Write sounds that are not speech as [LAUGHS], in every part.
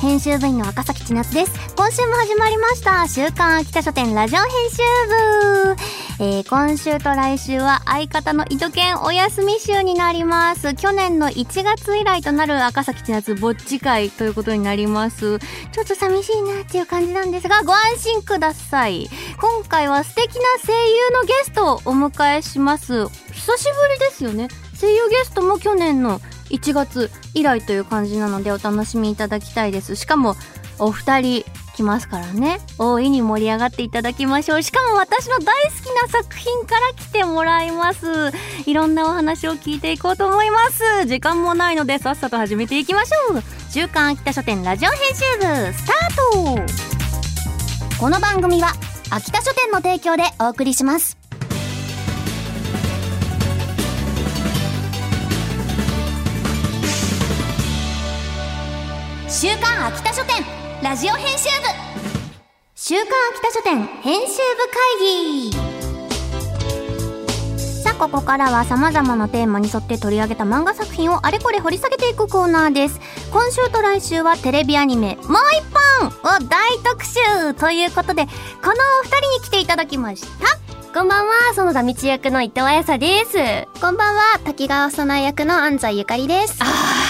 編集部員の赤崎千夏です。今週も始まりました。週刊秋田書店ラジオ編集部、えー、今週と来週は相方の井戸犬お休み週になります。去年の1月以来となる赤崎千夏ぼっち会ということになります。ちょっと寂しいなっていう感じなんですがご安心ください。今回は素敵な声優のゲストをお迎えします。久しぶりですよね。声優ゲストも去年の1月以来という感じなのでお楽しみいただきたいです。しかもお二人来ますからね。大いに盛り上がっていただきましょう。しかも私の大好きな作品から来てもらいます。いろんなお話を聞いていこうと思います。時間もないのでさっさと始めていきましょう。週刊秋田書店ラジオ編集部スタート。この番組は秋田書店の提供でお送りします。週刊秋田書店ラジオ編集部週刊秋田書店編集部会議さあここからは様々なテーマに沿って取り上げた漫画作品をあれこれ掘り下げていくコーナーです今週と来週はテレビアニメもう一本を大特集ということでこのお二人に来ていただきましたこんばんは、園田道役の伊藤彩沙です。こんばんは、滝川さな役の安西ゆかりです。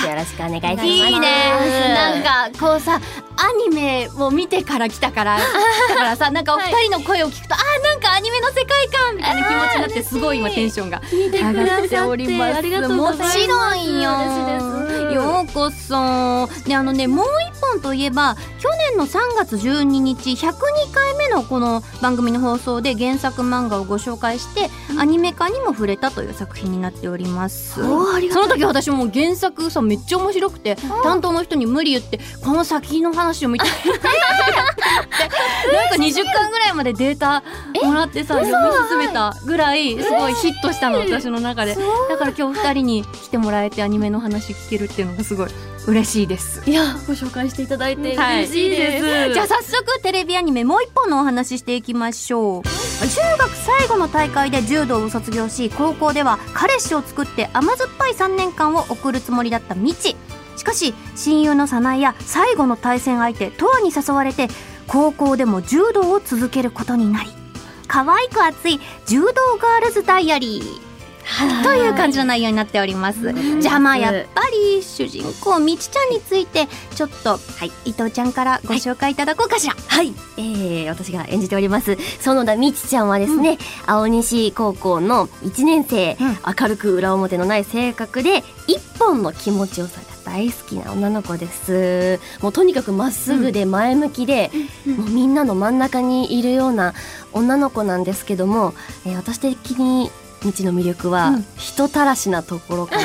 よろしくお願いします。いいね。なんかこうさアニメを見てから来たから [LAUGHS] だからさなんかお二人の声を聞くと、あーなんかアニメの世界観みたいな気持ちになってすごい今テンションが上がっております。もちろんよようこそ。であのねもう一本といえば去年の3月12日102回目のこの番組の放送で原作漫画をご紹介して、アニメ化にも触れたという作品になっております。その時私もう原作さめっちゃ面白くて担当の人に無理言ってこの先の話を見て [LAUGHS] なんか20巻ぐらいまでデータもらってさ読み進めたぐらいすごいヒットしたの私の中で。だから今日2人に来てもらえてアニメの話聞けるっていうのがすごい嬉しいです。いや、ご紹介していただいてはい。嬉しいです。じゃあ早速テレビアニメもう一本のお話ししていきましょう。中学最後の大会で柔道を卒業し高校では彼氏を作って甘酸っぱい3年間を送るつもりだったみちしかし親友の早苗や最後の対戦相手とわに誘われて高校でも柔道を続けることになり可愛く熱い柔道ガールズダイアリーという感じの内容になっております。じゃあまあやっぱり主人公みちちゃんについてちょっと、伊藤ちゃんからご紹介いただこうかしら。はい、えー、私が演じております。園田美智ちゃんはですね、青西高校の1年生、明るく裏表のない性格で一本の気持ちよさが大好きな女の子です。もうとにかくまっすぐで前向きで、もうみんなの真ん中にいるような女の子なんですけども、えー私的に未知の魅力は、人たらしなところかな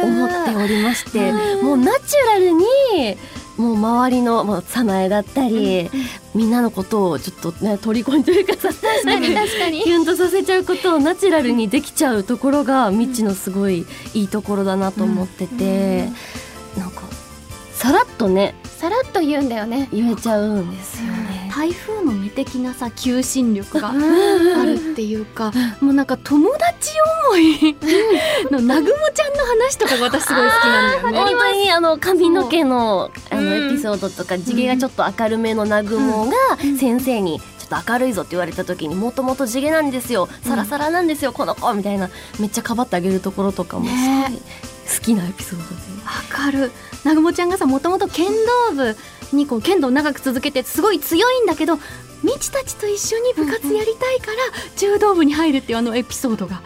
と [LAUGHS] 思っておりまして、もうナチュラルにもう周りの、まあ、早苗だったり、みんなのことをちょっとね虜にというかさ確かに確かに。キュンとさせちゃうことをナチュラルにできちゃうところが未知のすごいいいところだなと思ってて、なんかさらっとねさらっと言うんだよね。言えちゃうんですよ。ね。台風の目的なさ求心力があるっていうかもうなんか友達思いの南雲ちゃんの話とかが私すごい好きなんだよね。本当にあの髪の毛のあのうん。エピソードとか地毛がちょっと明るめの南雲が先生にちょっと明るいぞって言われた時にもともと地毛なんですよ。サラサラなんですよこの子みたいなめっちゃかばってあげるところとかもすごいね。好きなエピソードで。わかる。南雲ちゃんがさもともと剣道部にこう剣道を長く続けてすごい強いんだけどみちたちと一緒に部活やりたいから柔道部に入るっていうあのエピソードが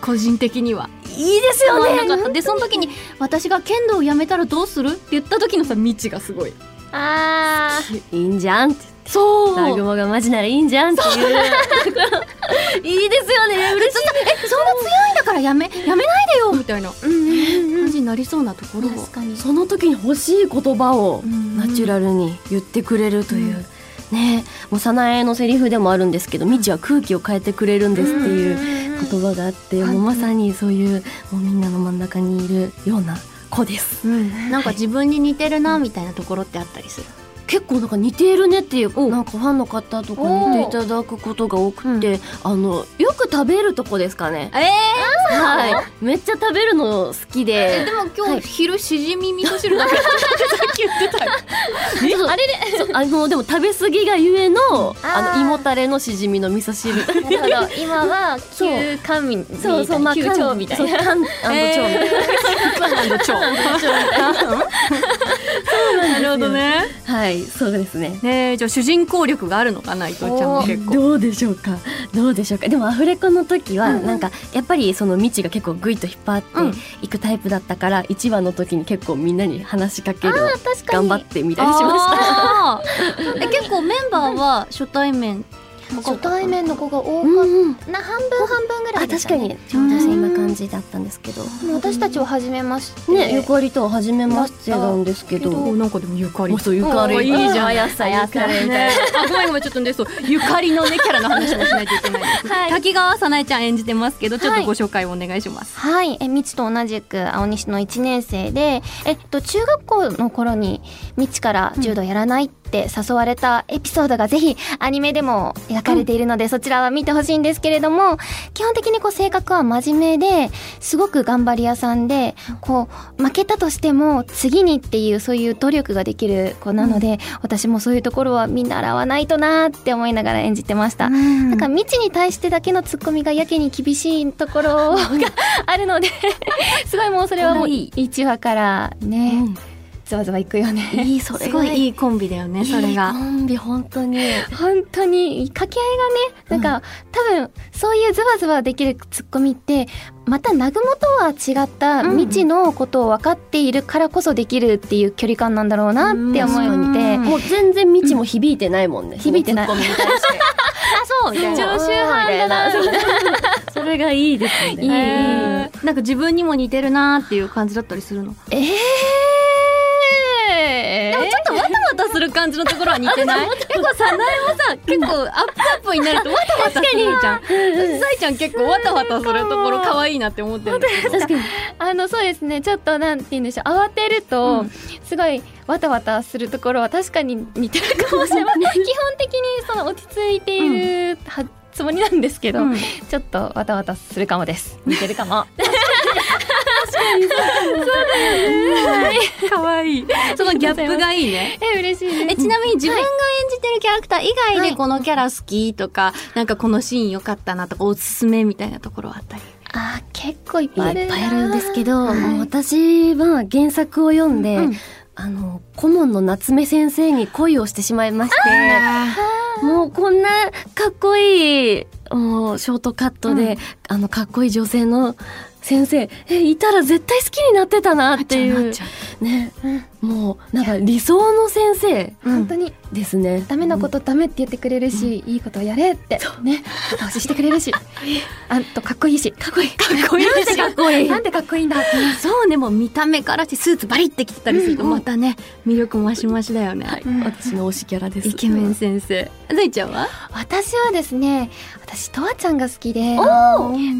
個人的には。いいですよね。なかった。でその時に私が剣道をやめたらどうする？って言った時のさみちがすごい。あいいんじゃんってそう。南雲がマジならいいんじゃんっていう。[LAUGHS] いいですよね。嬉しい。えそんな強いんだからやめやめないでよみたいな。ーうんになりそうなところをその時に欲しい言葉をん。ナチュラルに言ってくれるという、ね。もう早苗のセリフでもあるんですけど未知は空気を変えてくれるんですっていう言葉があって、もうまさにそういうもうみんなの真ん中にいるような子です。うん、なんか自分に似てるなみたいなところってあったりする？結構なんか似ているねっていうなんかファンの方とか似ていただくことが多くて、あのよく食べるとこですかね。えはい。めっちゃ食べるの好きで。でも今日昼しじみ味噌汁だけ。[LAUGHS] さっき言ってたよあれ？でそうあのでも食べ過ぎがゆえのあの胃もたれのしじみの味噌汁。なるほど。今はそう。旧官民みたいそうそう、まあ、な旧長みたいな。そう缶みたいな。超なるほどねはい、そうですね。ねえじゃあ主人公力があるのかな伊藤ちゃんも結構どうでしょうか？どうでしょうか？でもアフレコの時は、なんかやっぱりその未知が結構グイッと引っ張っていくタイプだったから、一話の時に結構みんなに話しかける頑張ってみたりしました。え結構メンバーは初対面初対面の子が多かっ。た。な半分半分ぐらあ、いでし確かたねにちょうどそんな感じだったんですけど。もう私たちは初めまして。ね、ゆかりとは初めましてなんですけど。もおなんかでもゆかりうそうゆかり。いいじゃん。あやさゆかりみたいな。ね、あごめんごめんちょっとねそうゆかりのねキャラの話もしないといけないです、[LAUGHS] はい。滝川さなえちゃん演じてますけどちょっとご紹介をお願いします、はい、え、みちと同じく青西の1年生で、えっと、中学校の頃にみちから柔道やらないって誘われたエピソードがぜひアニメでも描かれているので、そちらは見てほしいんですけれども、基本的にこう性格は真面目で、すごく頑張り屋さんで、こう、負けたとしても次にっていうそういう努力ができる子なので、私もそういうところは見習わないとなーって思いながら演じてました。なんか未知に対してだけのツッコミがやけに厳しいところがあるので [LAUGHS] すごいもうそれはもうい1話からね、うんざわざわいくよね。いい、それすごいいいいコンビだよねそれが。いいコンビ、本当に。本当に。掛け合いがねなんか、多分そういうズワズワできるツッコミってまた南雲とは違った未知のことを分かっているからこそできるっていう距離感なんだろうなって思って、うんもう全然未知も響いてないもんね。響いてない。そのツッコミに対して。あそう。みたいな。常習犯だな。みたいなそれがいいですね。いい。えーなんか自分にも似てるなーっていう感じだったりするの。ええでする感じのところは似てない？結構さなえもさ結構アップアップになるとわたわたするじゃん。さいちゃん結構わたわたするところ可愛いなって思ってるんだけど。確かに。あのそうですね。ちょっとなんて言うんでしょう。慌てると、うん。すごいわたわたするところは確かに似てるかもしれません。基本的にその落ち着いているはつもりなんですけど、うんちょっとわたわたするかもです似てるかも可愛い。そのギャップがいいね。え嬉しいですえちなみに自分が演じてるキャラクター以外はい。でこのキャラ好きとか、なんかこのシーン良かったなとかおすすめみたいなところはあったり？あー結構いっいぱいあるっぱいあるんですけど、はい。私は原作を読んで、うん。あの、顧問の夏目先生に恋をしてしまいまして、もうこんなかっこいい、もうショートカットで、あの、かっこいい女性の先生、え、いたら絶対好きになってたなっていう。ね、もう、なんか理想の先生本当にですね。ダメなことダメって言ってくれるし、いいことやれって。ね後押ししてくれるし。[LAUGHS] あとかっこいいし。かっこいい。かっこいい。なんでかっこいい？なんでかっこいい？んだ。そうねもう見た目からしてスーツバリって着てたりするとうん。またね魅力増し増しだよね、はい、うん。私の推しキャラです。イケメン先生ずいちゃんは？私はですね私とわちゃんが好きで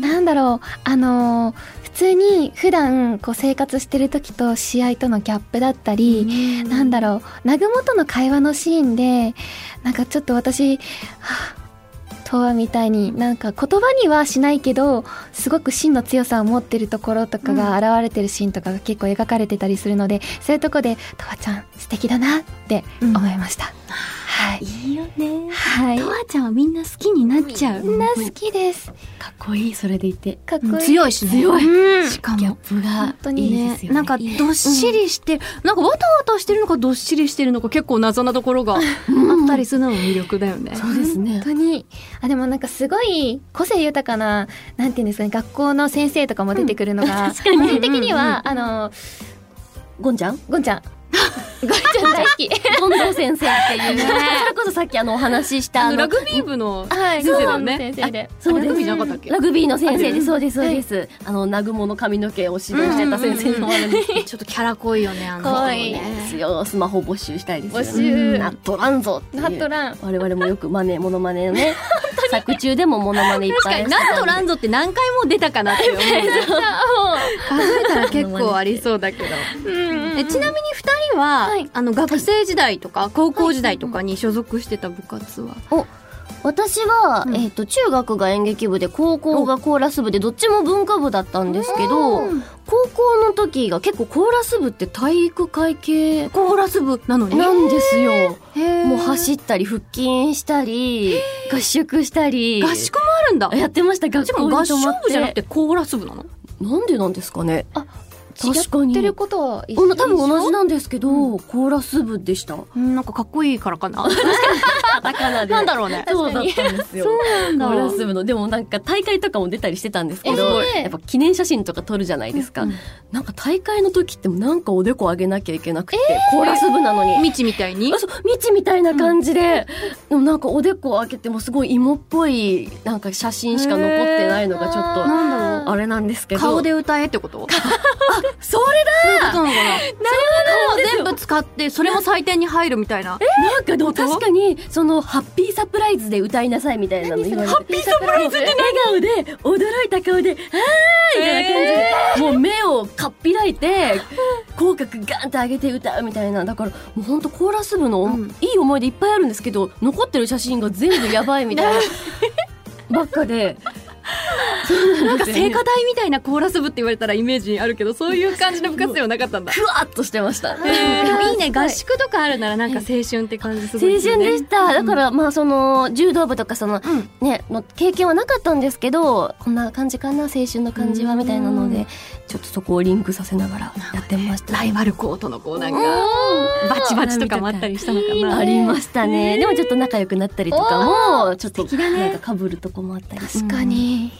なんだろうあの普通に普段こう生活してる時と試合とのギャップだったり、なんだろう南雲との会話のシーンでなんかちょっと私、はあ、とわみたいになんか言葉にはしないけどすごく芯の強さを持ってるところとかが現れてるシーンとかが結構描かれてたりするので、そういうとこでとわちゃん素敵だなって思いました、はい。いいよね。はい。とわちゃんはみんな好きになっちゃう。みんな好きです。かっこいい、それでいて。かっこいい、強いしね。強い。うん。しかギャッもプが当にいいですよね。なんかどっしりして、なんかわたわたしてるのかどっしりしてるのか結構謎なところがあったりするのも魅力だよね。そうですね。本。当に。あでもなんかすごい個性豊かななんていうんですかね学校の先生とかも出てくるのが、個人的には、あのゴンちゃん？ゴンちゃんゴリちゃん大好き。[LAUGHS] どんどん先生っていう。ねこそさっきあのお話ししたあのラグビー部のはい、先生だよね。先生で。そうラグビーじゃなかったっけ？ラグビーの先生で、そうです、そうです。あの、南雲の髪の毛を指導してた先生の。[LAUGHS] ちょっとキャラ濃いよねあの可愛いねですよ。スマホ募集したいです。よね。募集ナットランゾっていう。ナットラン我々もよくマネ、モノマネをね。[LAUGHS] 作中でもモノマネいっぱい確かにナットランゾって何回も出たかなって思 [LAUGHS] う。数えたら結構ありそうだけど。えちなみに2人は、はい。あの学生時代とか高校時代とかに所属してた部活は、私は、うんえっ、と、中学が演劇部で、高校がコーラス部で、どっちも文化部だったんですけど、高校の時が結構コーラス部って体育会系コーラス部なのに？なんですよ。もう走ったり、腹筋したり、合宿したり。合宿もあるんだやってました、学校に合唱。部じゃなくてコーラス部なの？なんでなんですかね。あ。やってることは多分同じなんですけど、コーラス部でした。うんなんかかっこいいからかな。カ [LAUGHS] タカナで。[LAUGHS] なんだろうね。そうだったんですよ。そうなんコーラス部の。でもなんか大会とかも出たりしてたんですけえど、ーやっぱ記念写真とか撮るじゃないですか。なんか大会の時ってなんかおでこ上げなきゃいけなくて、コーラス部なのに。みちみたいに？あそう、未知みたいな感じで、でもなんかおでこを開けてもすごい芋っぽいなんか写真しか残ってないのがちょっと、なんだろう。あれなんですけど。顔で歌えってこと？[LAUGHS] それそういうことなのかな。なるほど。全部使ってそれも採点に入るみたいな。だなんかでも確かに、その、ハッピーサプライズで歌いなさいみたいなの言われて。ハッピーサプライズ？って笑顔で、驚いた顔で、あーみたいな感じで、もう目をかっぴらいて、口角ガンって上げて歌うみたいな。だから、もうほんとコーラス部の、うんいい思い出いっぱいあるんですけど、残ってる写真が全部やばいみたいな。[LAUGHS] ばっかで。なんか聖火台みたいなコーラス部って言われたらイメージあるけどそういう感じの部活ではなかったんだ。ふわっとしてました。で [LAUGHS] もいいね。合宿とかあるならなんか青春って感じすごい青春でした。だから、まあ、その、柔道部とか、その、ん。ね、の経験はなかったんですけど、こんな感じかな、青春の感じは、みたいなので、ちょっとそこをリンクさせながらやってました。ライバル校とのこうなん。かバチバチとかもあったりしたのかな。ありましたね。でもちょっと仲良くなったりとかも、ちょっと、なんか被るとこもあったり。確かに、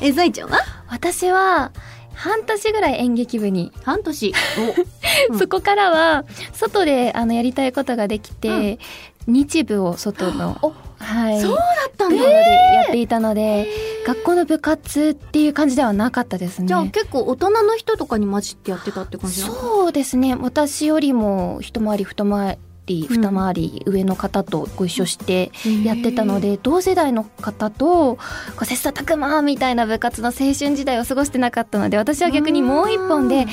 えザイちゃんは？私は半年ぐらい演劇部に、半年。[LAUGHS] うん。そこからは外であのやりたいことができて、日部を外のはい。そうだったんだ。やっていたので、学校の部活っていう感じではなかったですね。じゃあ結構大人の人とかに混じってやってたって感じそうですね。私よりも一回り二回り二回り上の方とご一緒してやってたので、同世代の方と切磋琢磨みたいな部活の青春時代を過ごしてなかったので私は逆にもう一本であ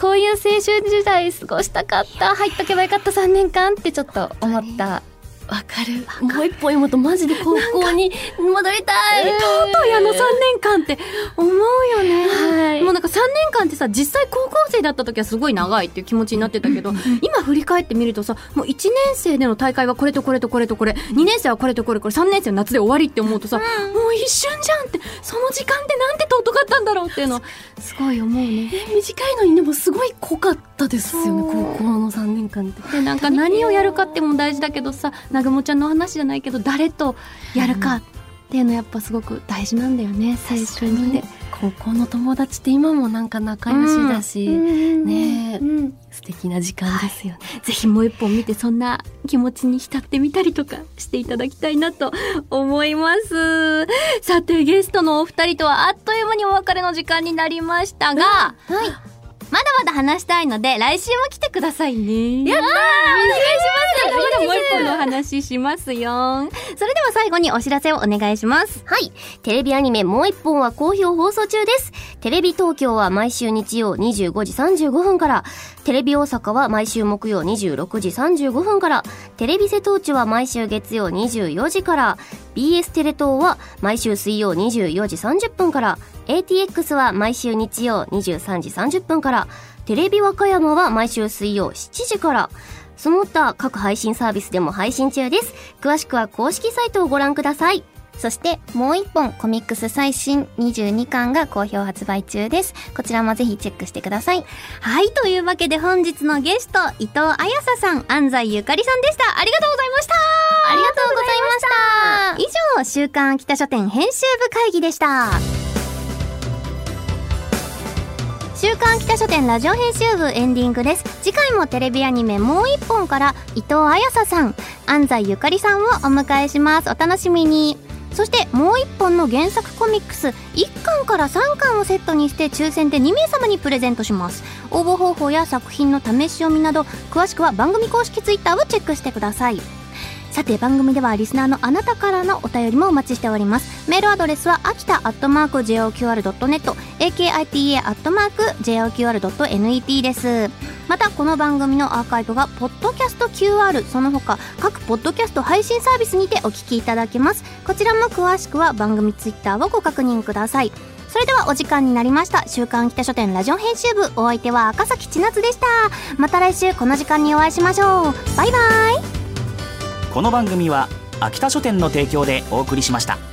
こういう青春時代過ごしたかった入っとけばよかった3年間ってちょっと思ったわかる。もう一本読むとマジで高校に戻りたい。とうとうやの3年間って思うよね、はい。もうなんか3年間ってさ実際高校生だった時はすごい長いっていう気持ちになってたけど今振り返ってみるとさもう1年生での大会はこれとこれとこれとこれ。2年生はこれとこれこれ。3年生の夏で終わりって思うとさ、もう一瞬じゃんって。その時間ってなんて尊かったんだろうっていうの。はすごい思うね。短いのにでもすごい濃かったですよね、高校の3年間って。でなんか何をやるかっても大事だけどさ南雲ちゃんの話じゃないけど誰とやるかっていうのやっぱすごく大事なんだよね青春って。高校の友達って今もなんか仲良しだし、ねえ、うん素敵な時間ですよね。ぜひもう一本見てそんな気持ちに浸ってみたりとかしていただきたいなと思います。さてゲストのお二人とはあっという間にお別れの時間になりましたが、はい。まだまだ話したいので来週も来てくださいね。やったーお願いしますまだもう一本の話しますよ。それでは最後にお知らせをお願いします。はい。テレビアニメもう一本は好評放送中です。テレビ東京は毎週日曜25時35分から、テレビ大阪は毎週木曜26時35分から、テレビ瀬戸内は毎週月曜24時から、BS テレ東は毎週水曜24時30分から、ATX は毎週日曜23時30分から、テレビ和歌山は毎週水曜7時から、その他各配信サービスでも配信中です。詳しくは公式サイトをご覧ください。そしてもう一本コミックス最新22巻が好評発売中ですこちらもぜひチェックしてくださいはい、というわけで本日のゲスト、伊藤彩沙さん、安西ゆかりさんでした。ありがとうございました。ありがとうございました以上、週刊秋田書店編集部会議でした。週刊北書店ラジオ編集部エンディングです。次回もテレビアニメもう一本から伊藤彩紗さん安西ゆかりさんをお迎えします。お楽しみに。そしてもう一本の原作コミックス1巻から3巻をセットにして抽選で2名様にプレゼントします。応募方法や作品の試し読みなど詳しくは番組公式ツイッターをチェックしてください。さて番組ではリスナーのあなたからのお便りもお待ちしております。メールアドレスは秋田アットマーク JOQR.net akita アットマーク JOQR.net です。またこの番組のアーカイブがポッドキャスト QR その他各ポッドキャスト配信サービスにてお聞きいただけます。こちらも詳しくは番組ツイッターをご確認ください。それではお時間になりました。週刊北書店ラジオ編集部。お相手は赤崎千夏でした。また来週この時間にお会いしましょう。バイバイ。この番組は秋田書店の提供でお送りしました。